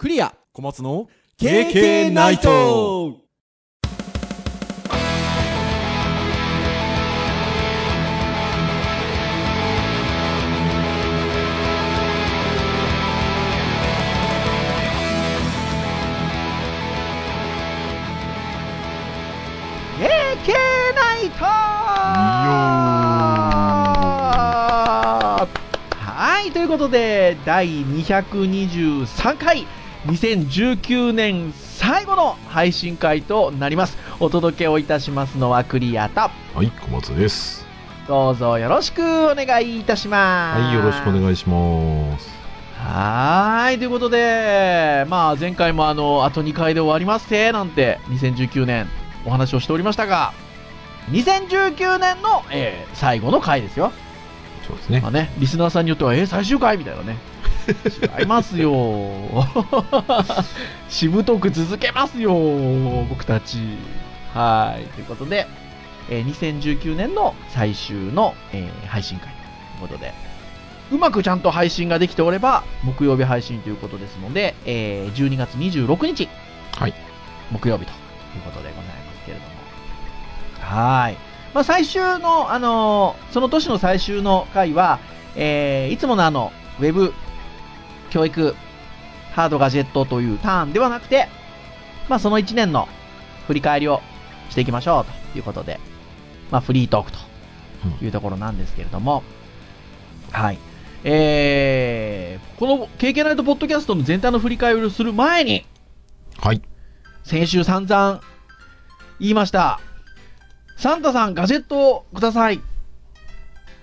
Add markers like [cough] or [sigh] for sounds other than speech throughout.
クリア。小松の KK ナイト。はいということで第223回2019年最後の配信会となりますお届けをいたしますのはクリアとはい、小松です。どうぞよろしくお願いいたしますはい、よろしくお願いします。はーいということで、まあ、前回もあのあと2回で終わりますてなんて2019年お話をしておりましたが2019年の、えー最後の回ですよそうですねまあ。ね、リスナーさんによっては、えー最終回みたいなね。違いますよ。[laughs] しぶとく続けますよ、僕たち。はい。ということで、えー2019年の最終の、えー配信会ということで、うまくちゃんと配信ができておれば、木曜日配信ということですので、えー12月26日、はい。木曜日ということでございますけれども。はい。まあ、最終の、あのーその年の最終の回は、えーいつものあの、ウェブ教育ハードガジェットというターンではなくて、まあ、その1年の振り返りをしていきましょうということで、まあ、フリートークというところなんですけれども、はい。えー、この KK ナイトポッドキャストの全体の振り返りをする前に、はい。先週散々言いました。サンタさんガジェットをください。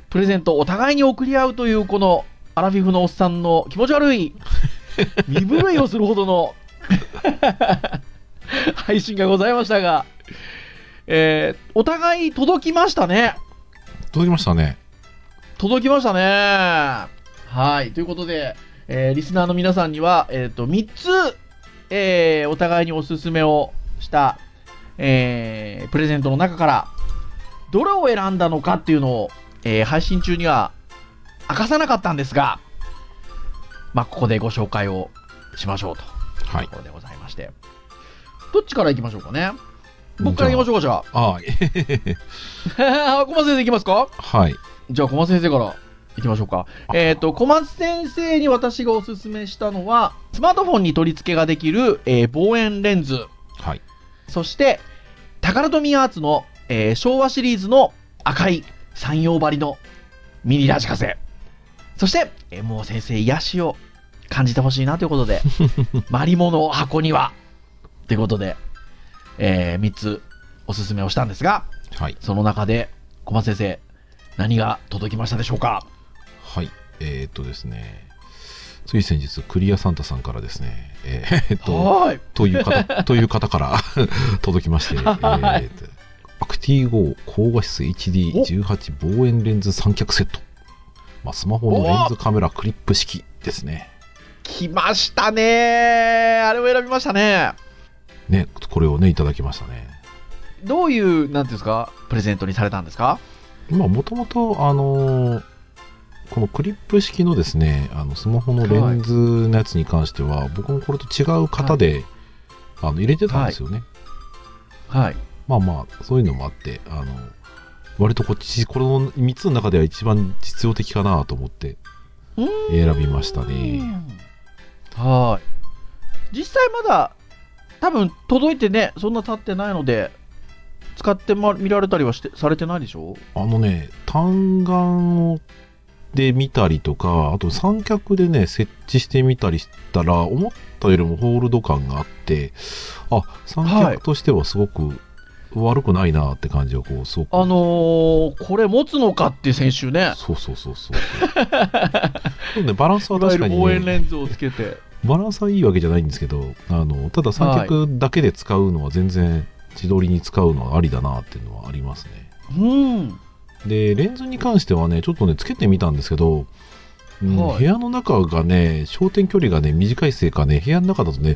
プレゼントをお互いに送り合うというこのアラフィフのおっさんの気持ち悪い [laughs] 身震いをするほどの配信がございましたが、えーお互い届きましたね。届きましたね。届きましたね。はい。ということで、えーリスナーの皆さんには、えっ、と、3つ、えーお互いにおすすめをした、えープレゼントの中から、どれを選んだのかっていうのを、えー配信中には明かさなかったんですが、まあ、ここでご紹介をしましょうと。はいところでございまして。どっちから行きましょうかね。僕から行きましょうか、じゃああ。[laughs] 小松先生行きますか？あ、はい。じゃあ小松先生からいきましょうか。えっ、と、小松先生に私がおすすめしたのは、スマートフォンに取り付けができる、えー望遠レンズ。はい。そして、タカラトミーアーツの、えー昭和シリーズの赤い山陽張りのミニラジカセ。そして、えーもう先生癒しを感じてほしいなということで、[laughs] マリモの箱には、ということで、え3つおすすめをしたんですが、はい。その中で小松先生、何が届きましたでしょうか？はい。えーっとですね。つい先日、クリアサンタさんからですね、えーっと。という方、[laughs] という方から [laughs] 届きまして、えはいーアクティ GO 高画質 HD18 望遠レンズ三脚セット。まあ、スマホのレンズカメラクリップ式ですね。来ましたねあれを選びましたね。ね、これをね、いただきましたね。どういう、なんていうんですか、プレゼントにされたんですか？まあ、もともと、あのーこのクリップ式のですね、あのスマホのレンズのやつに関しては、僕もこれと違う型で、あの入れてたんですよね。はい。まあまあ、そういうのもあって、あの、割とこっち、この3つの中では一番実用的かなと思って選びましたね。はい。実際まだ、多分届いてね、そんな経ってないので、使ってま見られたりはしてされてないでしょ？あのね、単眼をで見たりとか、あと三脚でね、設置してみたりしたら、思ったよりもホールド感があって、あ、三はい脚としてはすごく悪くないなって感じをこう、すごく。あのー、これ持つのかって先週ね、そうそうそうそう。でもね、バランスは確かに、る望遠ね、レンズをつけて。バランスはいいわけじゃないんですけど、あの、ただ三脚だけで使うのは全然、自撮りに使うのはありだなっていうのはありますね。うん。で、レンズに関してはね、ちょっとね、つけてみたんですけど、うんはい部屋の中がね、焦点距離がね、短いせいかね、部屋の中だとね、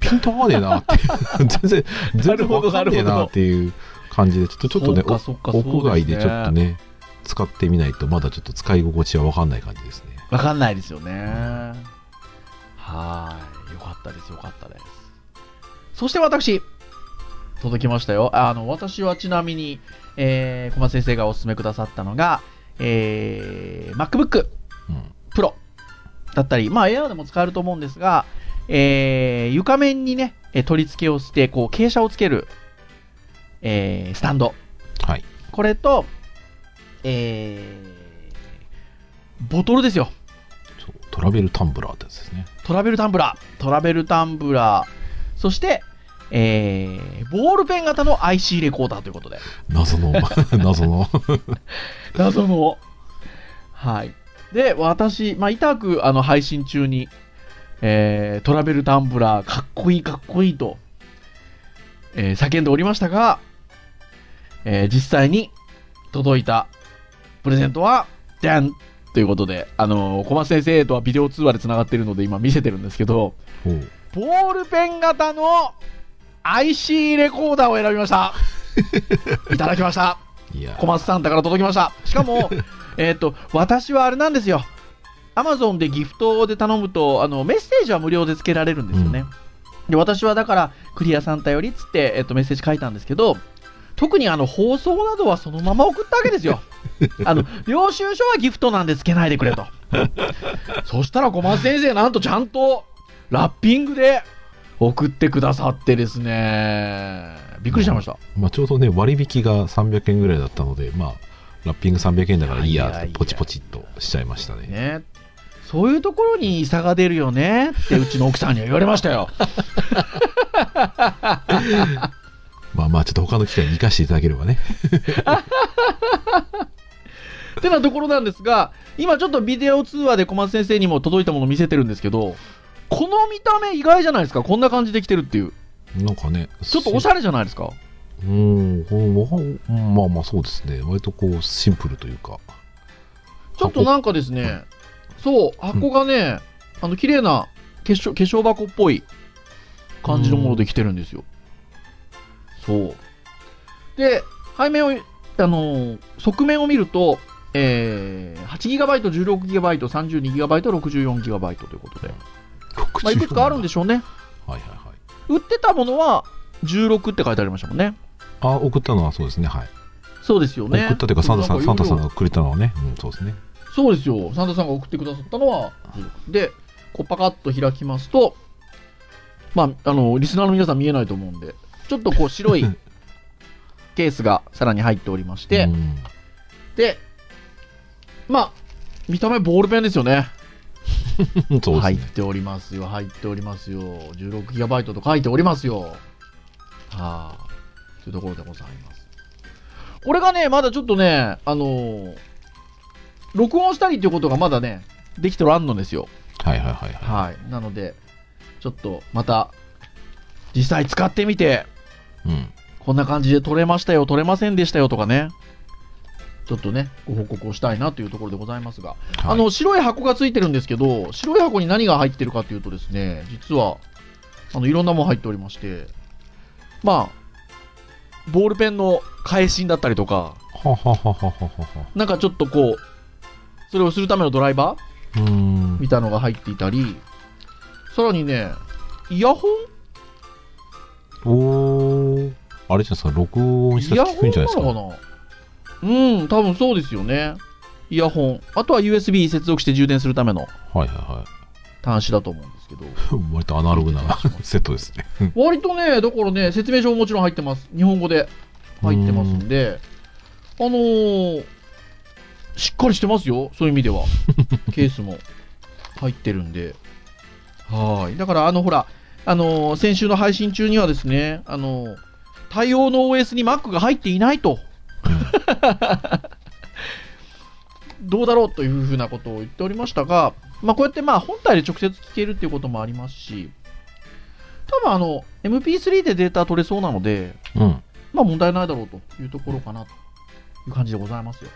ピント合わねえなって、[laughs] 全然、全然わかんねえなっていう感じで、ちょっとちょっとね、屋外でちょっとね、使ってみないと、まだちょっと使い心地はわかんない感じですね。わかんないですよね。はーい。よかったです、よかったです。そして私、届きましたよ。あの、私はちなみに、えー、小松先生がお勧めくださったのが、えー、MacBook だったり、まあ Air でも使えると思うんですが、えー、床面にね、えー取り付けをして、こう、傾斜をつける、えー、スタンド。はい。これと、えー、ボトルですよ。そうトラベルタンブラーってやつですね。トラベルタンブラー。トラベルタンブラー。そして、えー、ボールペン型の IC レコーダーということで。謎の、[laughs] 謎の。[laughs] 謎の。はい。で、私、まあ、痛く、あの、配信中に、えー、トラベルタンブラー、かっこいい、かっこいいと、えー叫んでおりましたが、えー実際に届いたプレゼントは、でんということで、あの小松先生とはビデオ通話で繋がっているので今見せてるんですけど、ボールペン型の IC レコーダーを選びました。[laughs] いただきました。小松サンタから届きました。しかも、[laughs] えっと、私はあれなんですよ。アマゾンでギフトで頼むと、あの、メッセージは無料で付けられるんですよね。で、私はだから、クリアサンタよりっつって、えっと、メッセージ書いたんですけど、特にあの、放送などはそのまま送ったわけですよ。[laughs] あの、領収書はギフトなんで付けないでくれと。[laughs] そしたら小松先生、なんとちゃんと、ラッピングで送ってくださってですね、びっくりしちゃいました。まあ、ちょうどね、割引が300円ぐらいだったので、まあ、ラッピング300円だからいいやってポチポチっとしちゃいましたね。ね。そういうところに差が出るよねってうちの奥さんには言われましたよ。[laughs] まあまあ、ちょっと他の機会に生かしていただければね。っ [laughs] てなところなんですが、今ちょっとビデオ通話で小松先生にも届いたものを見せてるんですけど、この見た目意外じゃないですか。こんな感じできてるっていう。なんかね、ちょっとおしゃれじゃないですか。うん、まあまあそうですね。割とこう、シンプルというか。ちょっとなんかですね、そう、箱がね、あの、綺麗な化粧化粧箱っぽい感じのものできてるんですよ。そう。で、背面を、あのー側面を見ると、えー、8GB、16GB、32GB、64GB ということで、まあ、いくつかあるんでししょうね。ょはいはいはい。売ってたものは16って書いてありましたもんね。あ、送ったのはそうですね。はい。そうですよね。送ったというか、サンタさん、サンタさんががくれたのはね。うん、そうですね。そうですよ。サンタさんが送ってくださったのは、で、こうパカッと開きますと、まあ、あの、リスナーの皆さん見えないと思うんで、ちょっとこう白い [laughs] ケースがさらに入っておりまして、うんで、まあ、見た目ボールペンですよね。[laughs] ね。入っておりますよ、入っておりますよ。16GB と書いておりますよ。はあ、というところでございます。これがね、まだちょっとね、あのー録音したりっていうことがまだね、できてらんのですよ。はいはいはいははい。なので、ちょっとまた、実際使ってみて、い。うん。こんな感じで撮れましたよ、撮れませんでしたよとかね、ちょっとね、ご報告をしたいなというところでございますが、はいあの、白い箱がついてるんですけど、白い箱に何が入ってるかというとですね、実は、あの、いろんなもの入っておりまして、まあ、ボールペンの返しだったりとか。なんかちょっとこう、それをするためのドライバー。みたいのが入っていたり、さらにね、イヤホン？おー。あれじゃないですか、録音したイヤホンら聞くんじゃないですか？なのかな？うん、多分そうですよね。イヤホン。あとは USB 接続して充電するためのはいはいは端子だと思うんですけど。い。[laughs] 割とアナログなセットですね。[laughs] 割とね、だからね、説明書ももちろん入ってます。日本語で入ってますんで、あのー、しっかりしてますよ。そういう意味では。[laughs] ケースも入ってるんで。はい。だから、あの、ほら、あのー先週の配信中にはですね、あのー対応の OS に Mac が入っていないと。どうだろうというふうなことを言っておりましたが、まあ、こうやってまあ本体で直接聞けるっていうこともありますし、多分あの MP3 でデータ取れそうなので、うん。まあ問題ないだろうというところかなという感じでございますよ。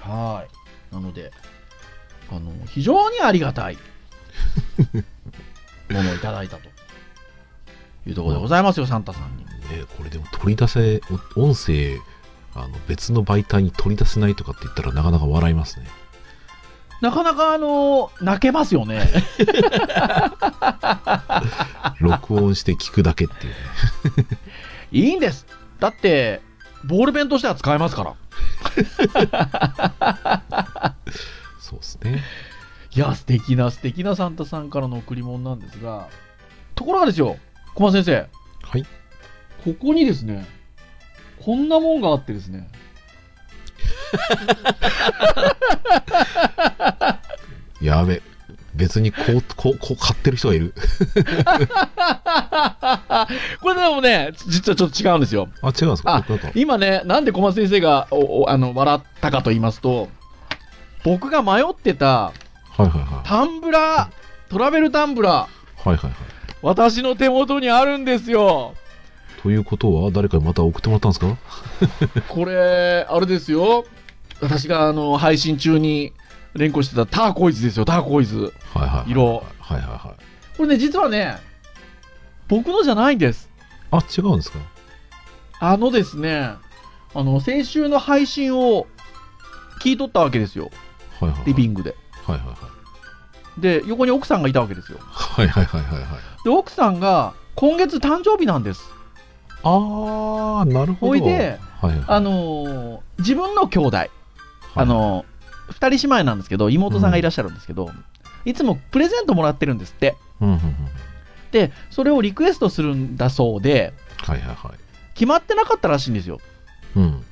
はい。なので、あの、非常にありがたい [laughs] ものをいただいたというところでございますよ、サンタさんに。ね、これでも取り出せ、お音声、あの別の媒体に取り出せないとかって言ったらなかなか笑いますね。なかなかあの泣けますよね。[laughs] 録音して聞くだけっていうね。いいんです。だって、ボールペンとしては使えますから。そうですね。いや、素敵な素敵なサンタさんからの贈り物なんですが、ところがですよ、小松先生、はい。ここにですね、こんなもんがあってですね、[laughs] やべ。別にこう、こう、こう買ってる人がいる。[laughs] これでもね、実はちょっと違うんですよ。あ、違うんですか？今ね、なんで小松先生がおおあの笑ったかと言いますと、僕が迷ってたはいはいはい。タンブラー、トラベルタンブラー、はいはいはい。私の手元にあるんですよ。ということは、誰かにまた送ってもらったんですか？[laughs] これ、あれですよ。私があの配信中に連呼してたターコイズですよ、ターコイズ。はいはいはい。色はいはいはい。これね、実はね、僕のじゃないんです。あ、違うんですか？あのですね、あの、先週の配信を聞いとったわけですよ、はいはいはい。リビングで。はいはいはい。で、横に奥さんがいたわけですよ。はいはいはいはいはい。で、奥さんが今月誕生日なんです。あー、なるほど。ほいで、はいはい。あのー自分の兄弟、あのー二人姉妹なんですけど、妹さんがいらっしゃるんですけど、いつもプレゼントもらってるんですって。うんうんうん。で、それをリクエストするんだそうで、はいはいはい。決まってなかったらしいんですよ。うん。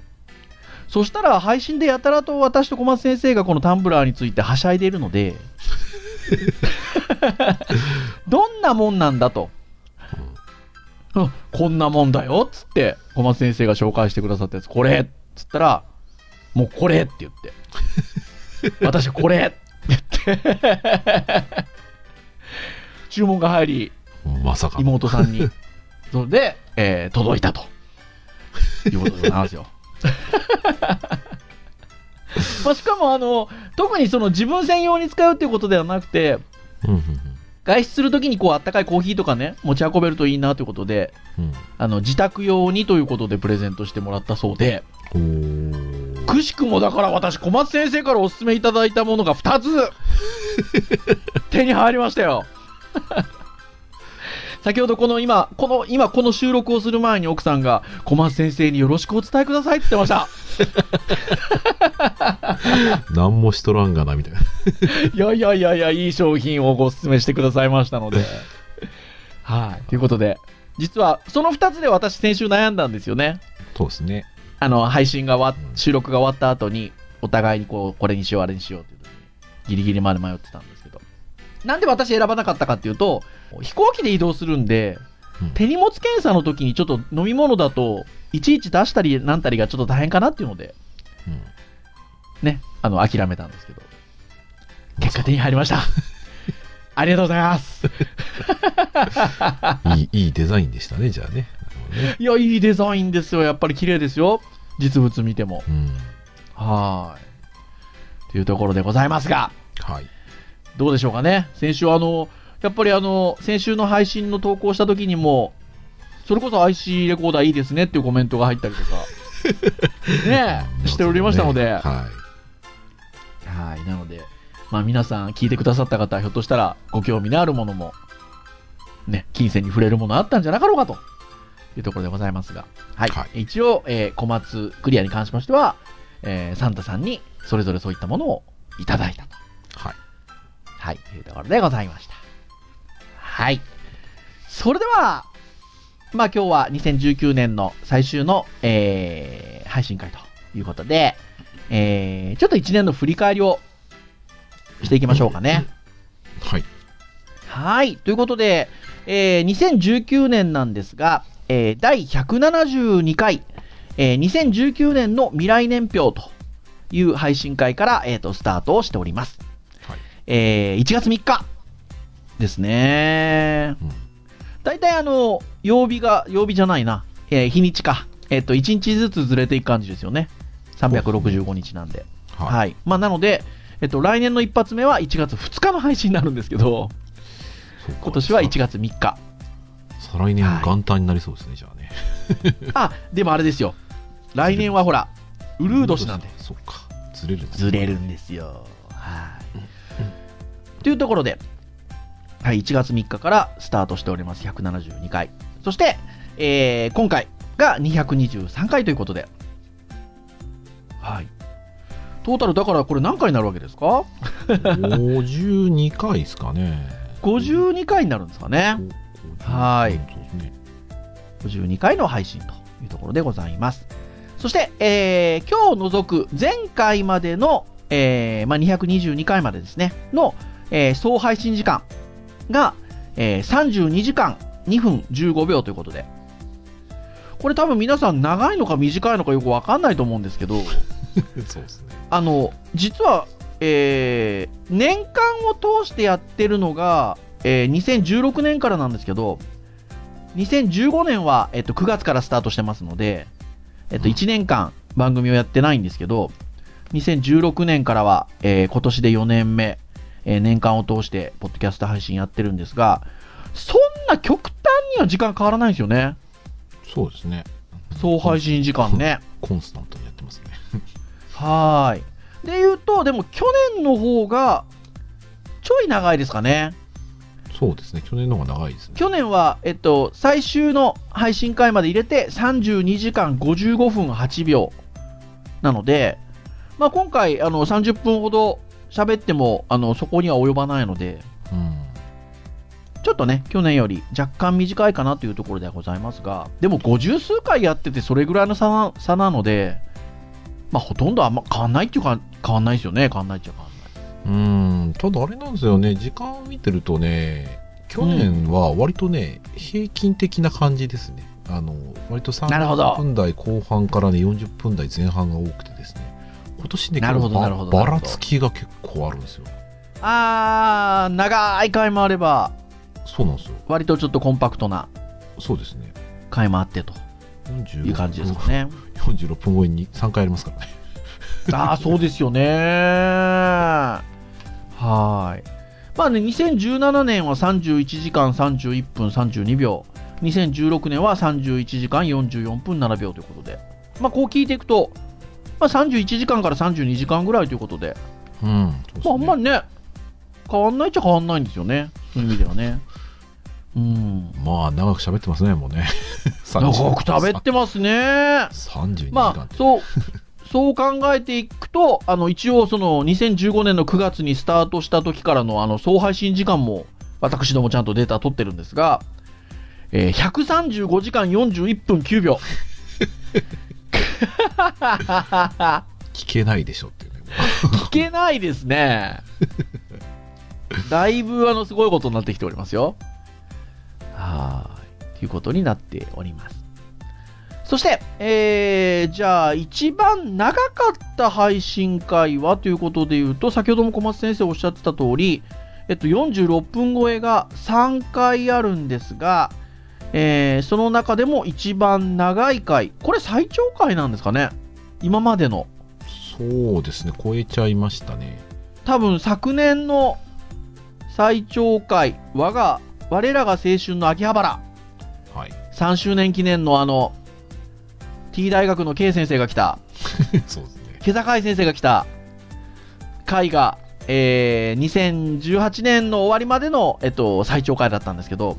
そしたら配信でやたらと私と小松先生がこのタンブラーについてはしゃいでいるので、[laughs] [laughs] どんなもんなんだと。うん。こんなもんだよっつって小松先生が紹介してくださったやつこれ。っつったらもうこれって言って。[laughs] 私これ。って言って。注文が入りまさか。妹さんに。[laughs] それで、えー届いたと。いうことでございますよ。[laughs] まあ、しかもあの特にその自分専用に使うっていうことではなくてうんうん外出するときにこうあったかいコーヒーとかね持ち運べるといいなということでうん。あの自宅用にということでプレゼントしてもらったそうで。くしくもだから私小松先生からお勧めいただいたものが2つ [laughs] 手に入りましたよ先ほどこの今この今この収録をする前に奥さんが小松先生によろしくお伝えくださいって言ってました。[laughs] 何もしとらんがな、みたいな。い [laughs] やいやいやいやいい商品をご勧めしてくださいましたので。はい。ということで実はその2つで私先週悩んだんですよね。そうですね。あの配信が終わうん収録が終わった後にお互いにこうこれにしようあれにしようっていう時にギリギリまで迷ってたんですなんで私選ばなかったかっていうと飛行機で移動するんでうん手荷物検査の時にちょっと飲み物だといちいち出したりなんたりがちょっと大変かなっていうのでうん。ねあの諦めたんですけど結果手に入りましたありがとうございます [laughs] いい、いいデザインでしたね、じゃあね。ね。いやいいデザインですよやっぱり綺麗ですよ実物見てもうん。はーいというところでございますがはい。どうでしょうかね、先週あの、やっぱりあの、先週の配信の投稿した時にも、それこそ IC レコーダーいいですねっていうコメントが入ったりとか、[laughs] ねえ、しておりましたので、ははい、なので、まあ皆さん聞いてくださった方はひょっとしたらご興味のあるものも、ね、金銭に触れるものあったんじゃなかろうかと。いうところでございますが、はい、は一応、えー小松クリアに関しましては、えーサンタさんにそれぞれそういったものをいただいたと。い。はい。はい、というところでございました。はい。それでは、まあ今日は2019年の最終の、えー配信会ということで、えーちょっと1年の振り返りをしていきましょうかね。はい。はい。ということで、えー2019年なんですが、えー第172回、えー2019年の未来年表という配信会から、えーとスタートをしております。はい。えー1月3日ですね。うん。大体あの、曜日が、曜日じゃないな、えー日にちか。えっ、と、1日ずつずれていく感じですよね。365日なんで。はい。はい。まあ、なので、えっと、来年の一発目は1月2日の配信になるんですけど、今年は1月3日。再来年元旦になりそうですね、じゃあね。[laughs] あ、でもあれですよ。来年はほら、ウルー年なんで、そっか。ずれるんですずれるんですよ。はい。というところで、はい、1月3日からスタートしております。172回。そして、えー今回が223回ということで。はい。トータルだからこれ何回になるわけですか？52回ですかね。?52 回になるんですかね。はいそうですね。52回の配信というところでございます。そして、えー今日除く前回までの、えーまあ、222回までですね、の、えー総配信時間が、えー32時間2分15秒ということで、これ多分皆さん長いのか短いのかよくわかんないと思うんですけど、[laughs] そうですね。あの、実は、えー年間を通してやってるのが、えー2016年からなんですけど、2015年は、えっと、9月からスタートしてますので、えっと、1年間番組をやってないんですけど、2016年からは、えー今年で4年目、えー年間を通して、ポッドキャスト配信やってるんですが、そんな極端には時間変わらないんですよね。そうですね。総配信時間ね。コンスタントにやってますね。はーい。で言うと、でも去年の方が、ちょい長いですかね。そうですね。去年の方が長いですね。去年は、えっと、最終の配信回まで入れて32時間55分8秒なので、まあ、今回あの30分ほど喋ってもあのそこには及ばないので、うん。ちょっとね、去年より若干短いかなというところではございますが、でも50数回やっててそれぐらいの差な差なので、まあ、ほとんどあんま変わんないっていうか、変わんないですよね、変わんないっちゃ変わんない。うん。ただあれなんですよね。時間を見てるとね、去年は割とね、平均的な感じですね。あの、割となるほど30分台後半からね、40分台前半が多くてですね。今年ね、なるほどなるほどばばらつきが結構あるんですよ。あー、長い回もあれば、そうなんですよ。割とちょっとコンパクトなそうですね。回もあってと46いう感じですかね。[laughs] 46分超えに3回ありますからね。[laughs] ああ、そうですよね。はーい。まあね、2017年は31時間31分32秒。2016年は31時間44分7秒ということで。まあ、こう聞いていくと、まあ、31時間から32時間ぐらいということで、うん。ねまあ、あんまりね、変わんないっちゃ変わんないんですよね。そういう意味ではね。うん。まあ、長く喋ってますね、もうね。[laughs] 長く食べてますね。32時間。まあ、そう、そう考えていくと、あの、一応その2015年の9月にスタートした時からのあの、総配信時間も、私どもちゃんとデータ取ってるんですが、えー135時間41分9秒。[laughs] 聞けないでしょっていうね。聞けないですね。[laughs] だいぶあの、すごいことになってきておりますよ。はーい。ということになっております。そして、えー、じゃあ、一番長かった配信会はということで言うと、先ほども小松先生おっしゃってた通り、えっと、46分超えが3回あるんですが、えーその中でも一番長い回、これ最長回なんですかね今までの。そうですね、超えちゃいましたね。多分昨年の最長回、我が、我らが青春の秋葉原、はい。3周年記念のあの、T 大学の K 先生が来た、[laughs] そうですね。毛坂井先生が来た回が、えー2018年の終わりまでの、えっと、最長回だったんですけど、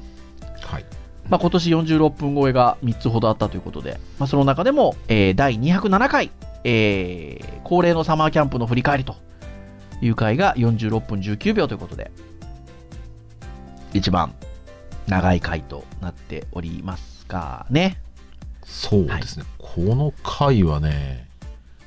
はい。まあ、今年46分超えが3つほどあったということで、まあ、その中でも、えー第207回、えー恒例のサマーキャンプの振り返りという回が46分19秒ということで、一番長い回となっておりますかね。そうですね。この回はね、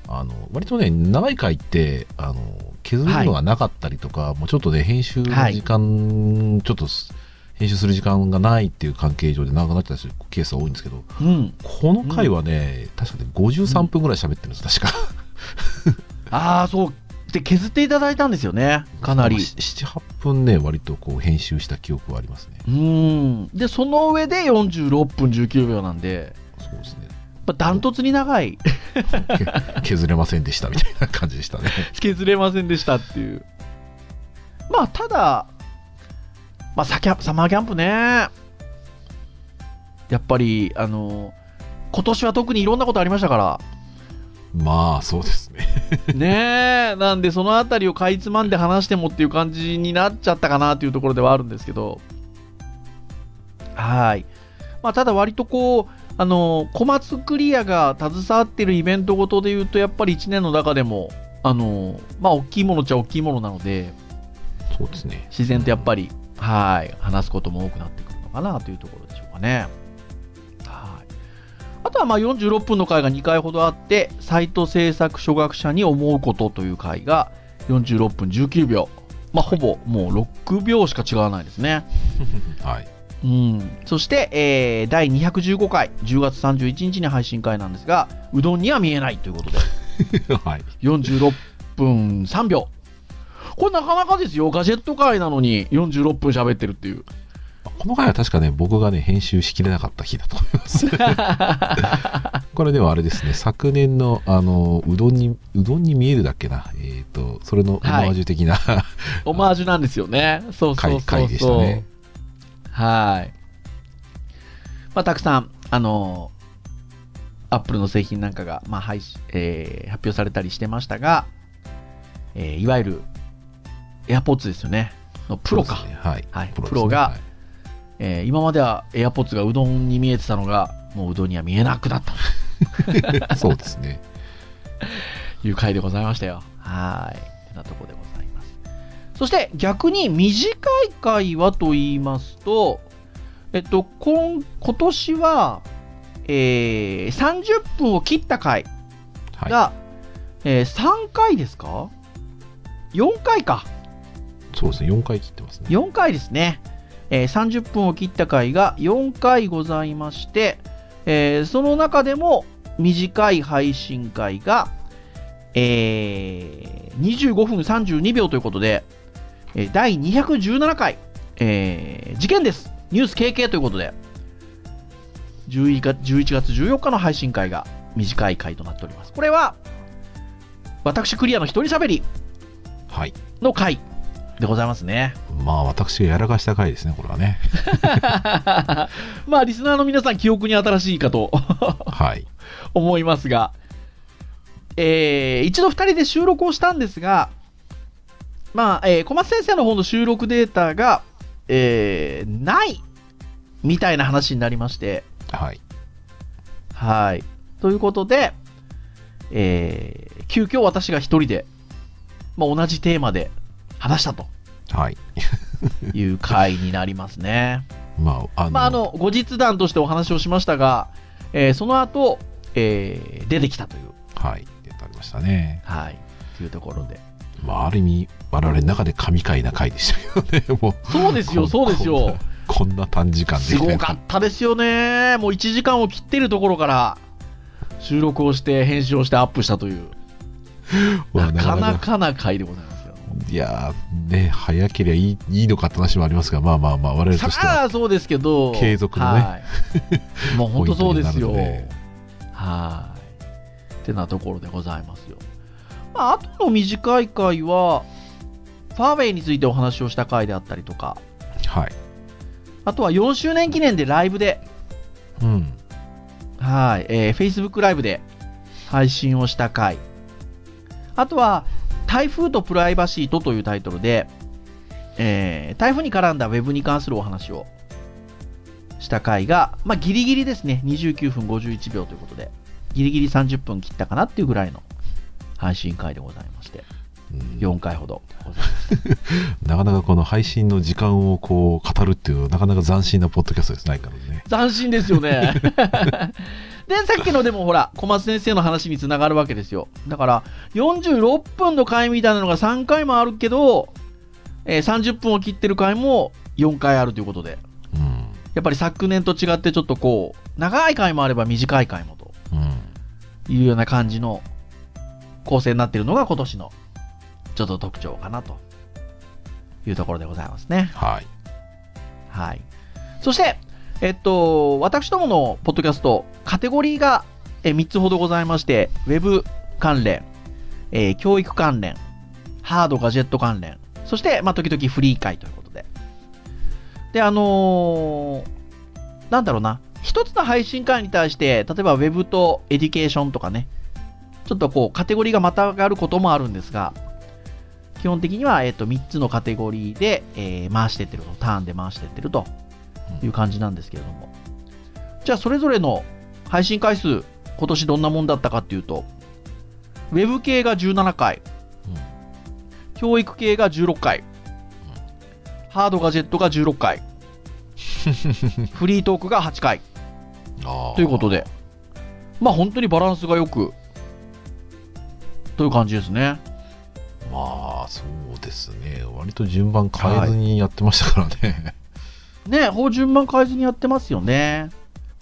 あの、割とね、長い回って、あの、削るのがなかったりとか、もうちょっとね、編集の時間、ちょっとす、編集する時間がないっていう関係上で長くなっちゃったケースが多いんですけど、うん。この回はね、確かね、53分ぐらい喋ってるんです、確か。[laughs] ああ、そう。で、削っていただいたんですよね。かなり。7、8分ね、割とこう編集した記憶はありますね。うん。で、その上で46分19秒なんで、そうですね。まあ、ダントツに長い。け削れませんでしたみたいな感じでしたね。[laughs] 削れませんでしたっていう。まあ、ただ、まあ、サキャサマーキャンプね。やっぱり、あの、今年は特にいろんなことありましたから、まあ、そうですね。[laughs] ねえ、なんでそのあたりをかいつまんで話してもっていう感じになっちゃったかなっていうところではあるんですけど、はい。まあ、ただ割とこう、あの、小松クリアが携わってるイベントごとで言うと、やっぱり1年の中でも、あの、まあ、大きいものっちゃ大きいものなので、そうですね。自然とやっぱり、はい、話すことも多くなってくるのかなというところでしょうかね。はい。あとはまあ46分の回が2回ほどあって、サイト制作初学者に思うことという回が46分19秒。まあ、ほぼもう6秒しか違わないですね。[laughs] はい。うん、そして、えー、第215回、10月31日に配信会なんですが、うどんには見えないということで、[laughs] はい、46分3秒。これなかなかですよ、ガジェット界なのに46分喋ってるっていう。この回は確かね、僕がね、編集しきれなかった日だと思います。[laughs] これではあれですね、昨年の、あの、うどんに、うどんに見えるだっけな、えっ、ー、と、それのオマージュ的な、はい、オマージュなんですよね。そうそうそう回でしたね。はい。まあ、たくさん、あのアップルの製品なんかが、まあ配えー、発表されたりしてましたが、えー、いわゆる AirPods ですよね。のプロか。ね、はい。はい、プロ、ね,、ロが、はい、えー、今までは AirPods がうどんに見えてたのが、もううどんには見えなくなった。[laughs] そうですね。いう回でございましたよ。はい。なとこでございます。そして逆に短い回はと言いますと、えっと、今今年は、えー、30分を切った回が、はい、えー、3回ですか ?4 回か。そうですね、4回切ってますね。4回ですね。えー、30分を切った回が4回ございまして、えー、その中でも短い配信回が、えー、25分32秒ということで、え第217回、えー、事件です。ニュース KK ということで、11月 ,11 月14日の配信会が短い回となっております。これは、私クリアの一人喋りの回でございますね。まあ、私がやらかした回ですね、これはね。[laughs] まあ、リスナーの皆さん、記憶に新しいかとはい、[laughs] 思いますが、えー、一度2人で収録をしたんですが、まあ、えー、小松先生の方の収録データが、えー、ないみたいな話になりまして。はい。はい。ということで、えー、急遽私が一人で、まあ、同じテーマで話したと。はい。いう回になりますね。[laughs] まあ、あの、まあ、あの、後日談としてお話をしましたが、えー、その後、えー、出てきたという。はい。出てありましたね。はい。というところで。まあ、ある意味、我々の中で神回な回でしたよね、[laughs] もう。そうですよ、そうですよ。こんな短時間ですごかったですよね。もう1時間を切ってるところから収録をして編集をしてアップしたという。[laughs] なかなかな回でございますよ。いやね、早ければいいいいのかって話もありますが、まあまあまあ、我々としては。そうですけど、継続のね。はい、もう本当そうですよ。はい。ってなところでございますよ。まあ、あとの短い回は、ファーウェイについてお話をした回であったりとか、はい。あとは4周年記念でライブで、うん。はい、えー、Facebook ライブで配信をした回。あとは、台風とプライバシーとというタイトルで、えー、台風に絡んだ Web に関するお話をした回が、まあ、ギリギリですね、29分51秒ということで、ギリギリ30分切ったかなっていうぐらいの配信会でございまして、4回ほど。[laughs] なかなかこの配信の時間をこう語るっていうなかなか斬新なポッドキャストですないからね。斬新ですよね [laughs] でさっきのでもほら小松先生の話につながるわけですよだから46分の回みたいなのが3回もあるけど、えー、30分を切ってる回も4回あるということで、うん、やっぱり昨年と違ってちょっとこう長い回もあれば短い回もというような感じの構成になっているのが今年のちょっと特徴かなというところでございますね。はい。はい。そして、えっと、私どものポッドキャスト、カテゴリーが3つほどございまして、ウェブ関連、えー、教育関連、ハードガジェット関連、そして、まあ、時々フリー回ということで。で、あのー、なんだろうな、一つの配信回に対して、例えばウェブとエデュケーションとかね、ちょっとこう、カテゴリーがまたがることもあるんですが、基本的には、えっ、と、3つのカテゴリーで、えー回してってると、ターンで回してってるという感じなんですけれども。じゃあ、それぞれの配信回数、今年どんなもんだったかっていうと、ウェブ系が17回、教育系が16回、ハードガジェットが16回、[laughs] フリートークが8回。ということで、まあ本当にバランスがよく、という感じですね。まあそうですね。割と順番変えずにやってましたからね、ね、法順番変えずにやってますよね。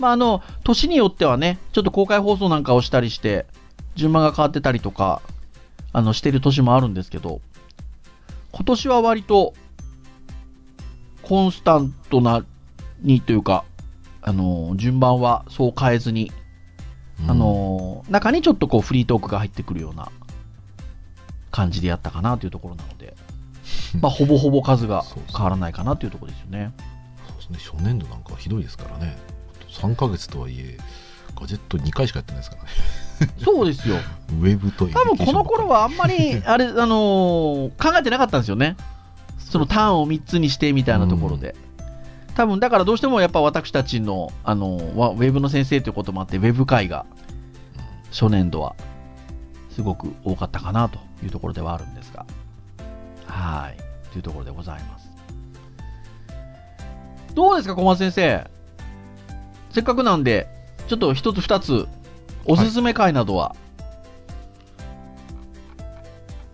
まああの、年によってはね、ちょっと公開放送なんかをしたりして、順番が変わってたりとか、あの、してる年もあるんですけど、今年は割と、コンスタントな、にというか、あの、順番はそう変えずに、うん。あの、中にちょっとこうフリートークが入ってくるような感じでやったかなというところなので、[laughs] まあ、ほぼほぼ数が変わらないかなというところですよね。そうですね。初年度なんかひどいですからね3ヶ月とはいえガジェット2回しかやってないですからねそうですよ。ウェブと多分この頃はあんまり、[laughs] あれ、あのー考えてなかったんですよね。そのターンを3つにしてみたいなところで。多分だからどうしてもやっぱ私たちの、あのーわウェブの先生ということもあって、ウェブ会が初年度はすごく多かったかなというところではあるんですが。はい。というところでございます。どうですか、小松先生？せっかくなんで、ちょっと一つ二つ、おすすめ会などは、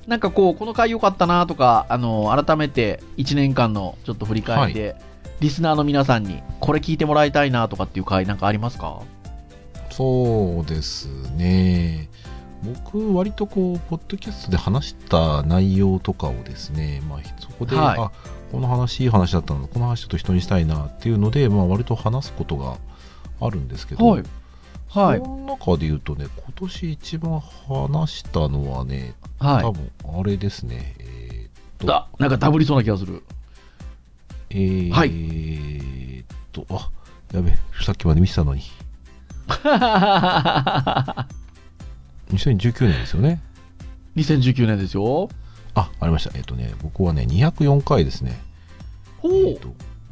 なんかこう、この回良かったなとか、あの、改めて1年間のちょっと振り返りで、リスナーの皆さんに、これ聞いてもらいたいなとかっていう回なんかありますか？そうですね。僕割とこうポッドキャストで話した内容とかをですね、まあ、そこで、はい。あこの話いい話だったのでこの話ちょっと人にしたいなっていうので、まあ、割と話すことがあるんですけど、はい。はいそ。の中で言うとね今年一番話したのはねはい多。分あれですねえーっとだ、なんかダブりそうな気がする。えー、はいえーっとあやべさっきまで見てたのに [laughs] 2019年ですよね2019年ですよ。あ、ありました。えっ、とね、僕はね、204回ですね。ほう。えっと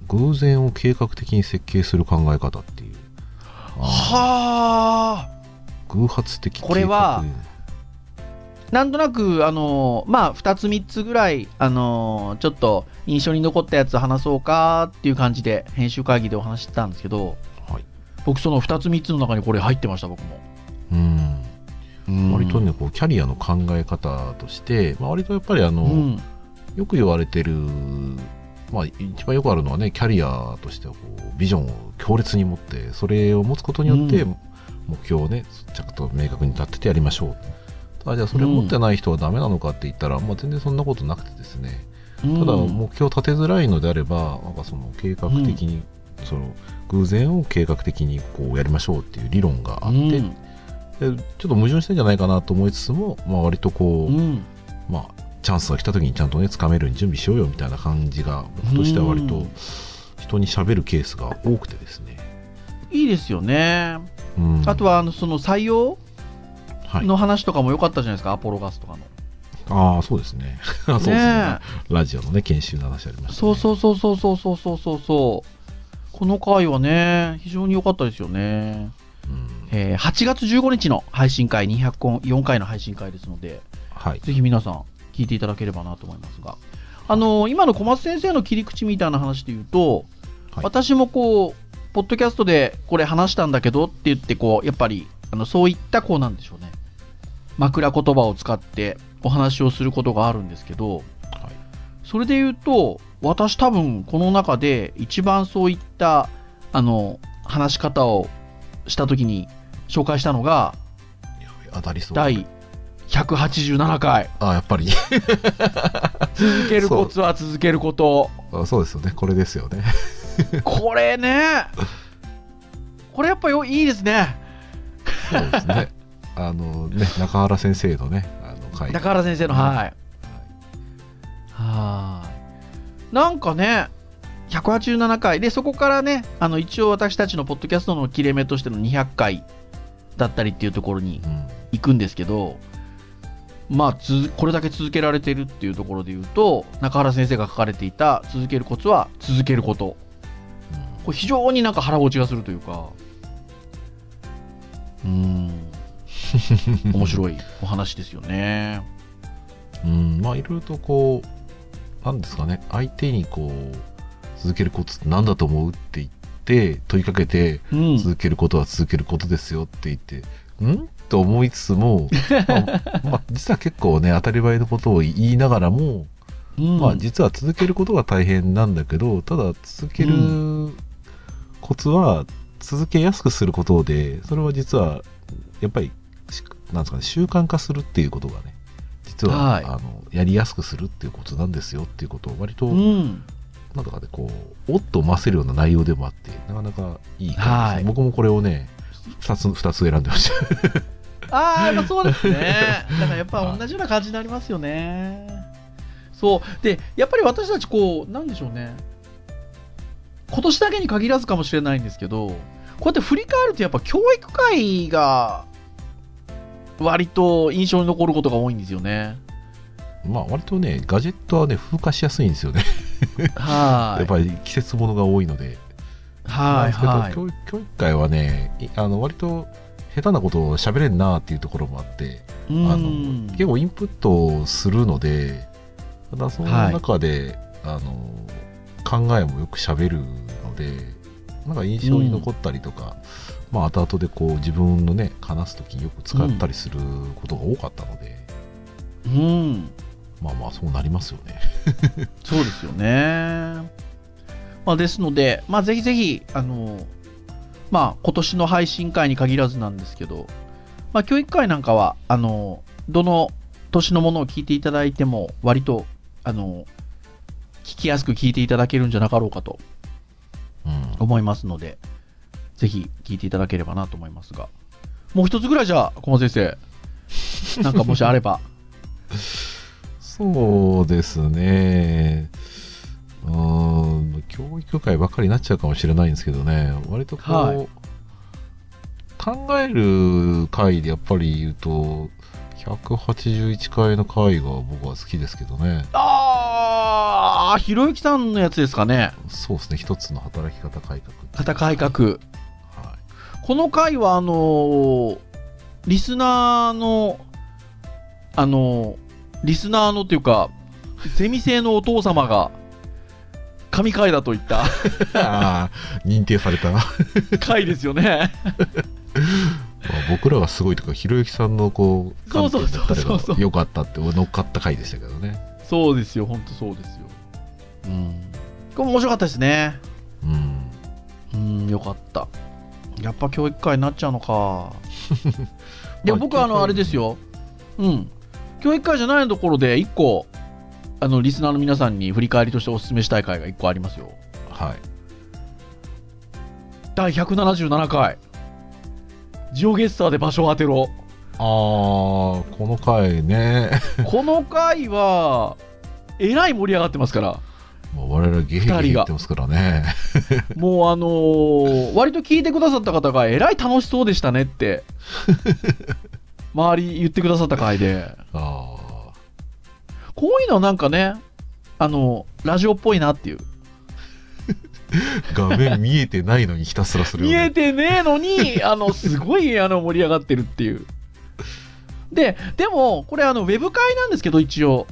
偶然を計画的に設計する考え方っていう。あはあ。の偶発的これはなんとなく、あのーまあ、2つ3つぐらい、あのーちょっと印象に残ったやつ話そうかっていう感じで、編集会議でお話ししてたんですけど、はい。僕その2つ3つの中にこれ入ってました、僕も。うん。割とね、うんこう、キャリアの考え方として、まあ、割とやっぱりあの、うん。よく言われてる、まあ、一番よくあるのはね、キャリアとしてはこう、ビジョンを強烈に持って、それを持つことによって、うん。目標をね、ちゃんと明確に立ててやりましょう。ただじゃあそれを持ってない人はダメなのかって言ったら、まあ、全然そんなことなくてですね、ただうん目標を立てづらいのであれば、なんかその計画的に、その偶然を計画的にこうやりましょうっていう理論があって、うん。でちょっと矛盾してんじゃないかなと思いつつも、まあ、割とこう、うん。まあ、チャンスが来た時にちゃんとね掴めるように準備しようよみたいな感じが僕としては割とうん。人に喋るケースが多くてですね、いいですよね。うん、あとは、あの、その採用はい、の話とかも良かったじゃないですか、アポロガスとかの。ああそうですね。そうですね。[laughs] ねラジオのね研修の話ありました、ね、そうそうそうそうそうそうそうそう。そう。この回はね、非常に良かったですよね。うん。えー8月15日の配信会、204回の配信会ですので、はい。ぜひ皆さん聞いていただければなと思いますが、あのー今の小松先生の切り口みたいな話で言うと、はい。私もこう、ポッドキャストでこれ話したんだけどって言って、こう、やっぱり、あのそういったこうなんでしょうね。枕言葉を使ってお話をすることがあるんですけど、はい。それで言うと、私多分この中で一番そういった、あの、話し方をしたときに紹介したのが、当たりそう。第187回。あやっぱり続けるコツは続けること。あそうですよねこれですよね [laughs] これね、これやっぱよいいですね。そうですね [laughs] あのね中原先生のねあの回中原先生の、はい。はい。なんかね、187回。で、そこからね、あの、一応私たちのポッドキャストの切れ目としての200回だったりっていうところにうんいくんですけど、まあ、つこれだけ続けられてるっていうところで言うと、中原先生が書かれていた続けるコツは続けること。これ非常になんか腹落ちがするというか、うーん、[laughs] 面白いお話ですよね。うん、まあいろいろとこう、なんですかね、相手にこう、続けるコツって何だと思うって言って、問いかけて、うん。続けることは続けることですよって言って、ん？と思いつつも、[laughs] まあ、まあ実は結構ね、当たり前のことを言いながらも、うん。まあ実は続けることが大変なんだけど、ただ続けうるコツは続けやすくすることで、それは実はやっぱり、しなんですかね、習慣化するっていうことがね、実は、はい。あのやりやすくするっていうコツなんですよっていうことを割と、うん。なんとかね、こう、おっと思わせるような内容でもあって、なかなかいい回ですね。はい。僕もこれをね、2つ、二つ選んでました。ああ、やっぱそうですね。[laughs] だからやっぱ同じような感じになりますよね。そう。で、やっぱり私たちこう、なんでしょうね。今年だけに限らずかもしれないんですけど、こうやって振り返るとやっぱ教育会が割と印象に残ることが多いんですよね。まあ割とね、ガジェットはね、風化しやすいんですよね。はい。[laughs] やっぱり季節ものが多いので。はい、はい。教育教育会はね、いあの割と下手なことを喋れんなっていうところもあって、うあんの結構インプットをするので、ただその中で、あの考えもよく喋るので、なんか印象に残ったりとか、まあ後々でこう自分のね、話すときによく使ったりすることが多かったので、うん。まあまあそうなりますよね。[laughs] そうですよね。まあ、ですので、まあ、ぜひぜひ、あの、まあ、今年の配信会に限らずなんですけど、まあ、教育会なんかは、あの、どの年のものを聞いていただいても、割と、あの、聞きやすく聞いていただけるんじゃなかろうかとうん。思いますので、ぜひ聞いていただければなと思いますが、もう一つぐらいじゃあ、小松先生、なんかもしあれば。[laughs] そうですね。うーん、教育会ばっかりになっちゃうかもしれないんですけどね、割とこう、はい考える回でやっぱり言うと、181回の回が僕は好きですけどね。あー、ひろゆきさんのやつですかね。そうですね、一つの働き方改革。型改革。はい。この回は、あのーリスナーの、あのーリスナーのっていうか、ゼミ生のお父様が、神回だといったああ、認定された。まあ回ですよね。僕らがすごいとか、ひろゆきさんのこう、そうそうそうそう観点だったら良かったって乗っかった回でしたけどね。そうですよ、本当そうですよ。うん。これ面白かったですね。うん。うん、よかった。やっぱ教育会になっちゃうのか。[laughs] でも僕はあの、あれですよ。うん。教育会じゃないところで、一個、あの、リスナーの皆さんに振り返りとしてお勧めしたい回が一個ありますよ。はい。第177回。ジオゲッサーで場所を当てろ。ああ、この回ね、[laughs] この回は、えらい盛り上がってますから。もう我々ゲーゲー言ってますからね。[laughs] もうあのー割と聞いてくださった方がえらい楽しそうでしたねって、[laughs] 周り言ってくださった回で、あこういうのなんかね、あの、ラジオっぽいなっていう。あ、画面見えてないのにひたすらするよね。見えてねえのに、あの、すごいあの盛り上がってるっていう。で、でも、これあの、ウェブ会なんですけど、一応。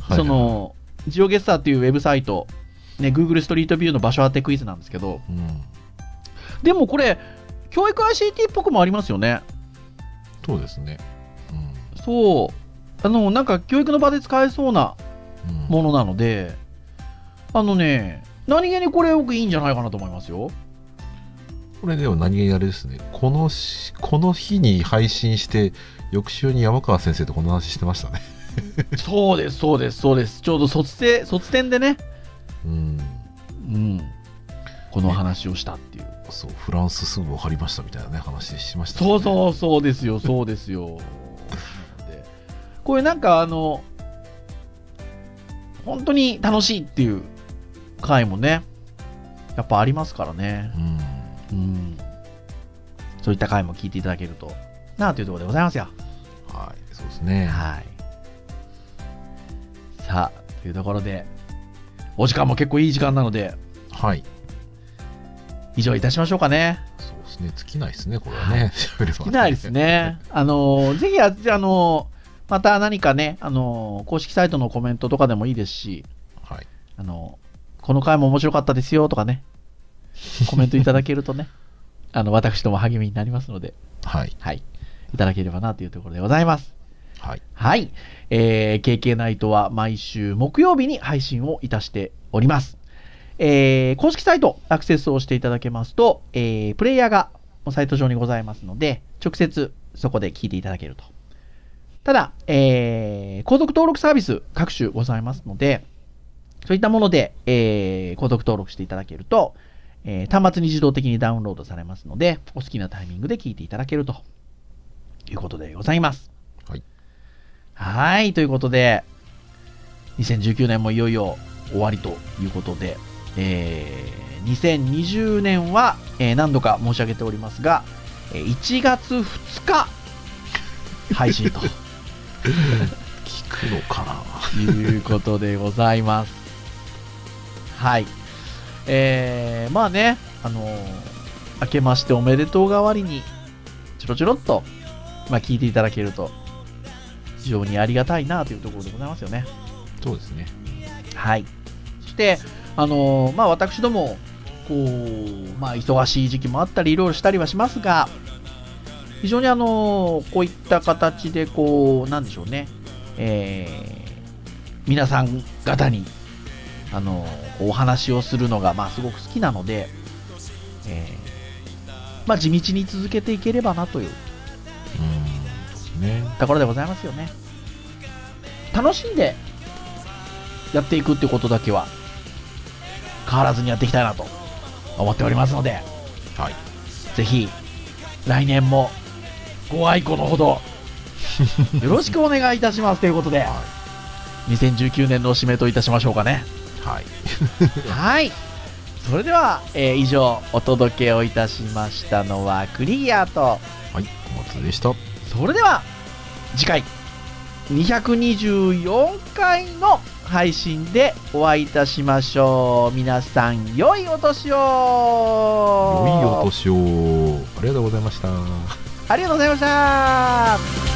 はいその、ジオゲッサーっていうウェブサイト、ね、Google ストリートビューの場所当てクイズなんですけど、うん。でもこれ、教育 ICT っぽくもありますよね。そうですね。そう。あの、なんか教育の場で使えそうなうん。うんものなので、あのね、何気にこれ僕いいんじゃないかなと思いますよ。これでも何気にあれですね。このし、この日に配信して、翌週に山川先生とこの話してましたね。[laughs] そうです、そうです、そうです。ちょうど卒生、卒展でね、うん。うん。この話をしたっていう。そう、フランスすぐ分かりましたみたいなね、話しました、そうそうそうですよ、そうですよ。でこういうなんかあの、本当に楽しいっていう回もね、やっぱありますからね。うん。うん。そういった回も聞いていただけると、なあというところでございますよ。ですね。はい。さあ、というところで、お時間も結構いい時間なので、はい。以上いたしましょうかね。そうですね。尽きないですね、これはね。[laughs] 尽きないですね。あの、ぜひ、ああの、また何かね、あの、公式サイトのコメントとかでもいいですし、はい。あの、この回も面白かったですよとかね、コメントいただけるとね、[laughs] あの、私ども励みになりますので、はい。はい。いただければなというところでございます。はい。はい。えー、KK ナイトは毎週木曜日に配信をいたしております。えー、公式サイトアクセスをしていただけますと、えー、プレイヤーがサイト上にございますので、直接そこで聞いていただけると。ただ、えー、購読登録サービス各種ございますので、そういったもので、えー、購読登録していただけると、えー端末に自動的にダウンロードされますので、お好きなタイミングで聞いていただけるということでございます。はい。はい、ということで、2019年もいよいよ終わりということで、えー2020年は、えー何度か申し上げておりますが、えー1月2日配信と聞くのかな？いうことでございます。はい。えー、まあね、あのー明けましておめでとう代わりに、ちょろちょろっと、まあ聞いていただけると、非常にありがたいなというところでございますよね。そうですね。はい。そして、あのーまあ私ども、こう、まあ忙しい時期もあったり、いろいろしたりはしますが、非常にあのーこういった形で、こう、なんでしょうね、えー皆さん方に、あのーお話をするのが、まあすごく好きなので、えーまあ地道に続けていければなというね。ところでございますよね。楽しんでやっていくってことだけは変わらずにやっていきたいなと思っておりますので、はい。ぜひ来年もご愛顧のほどよろしくお願いいたしますということで、は2019年のお締めといたしましょうかね。い。はい。はい。それでは、えー以上お届けをいたしましたのはクリアと、はい。小松でした。それでは次回224回の配信でお会いいたしましょう皆さん良いお年を良いお年を。ありがとうございました。ありがとうございました。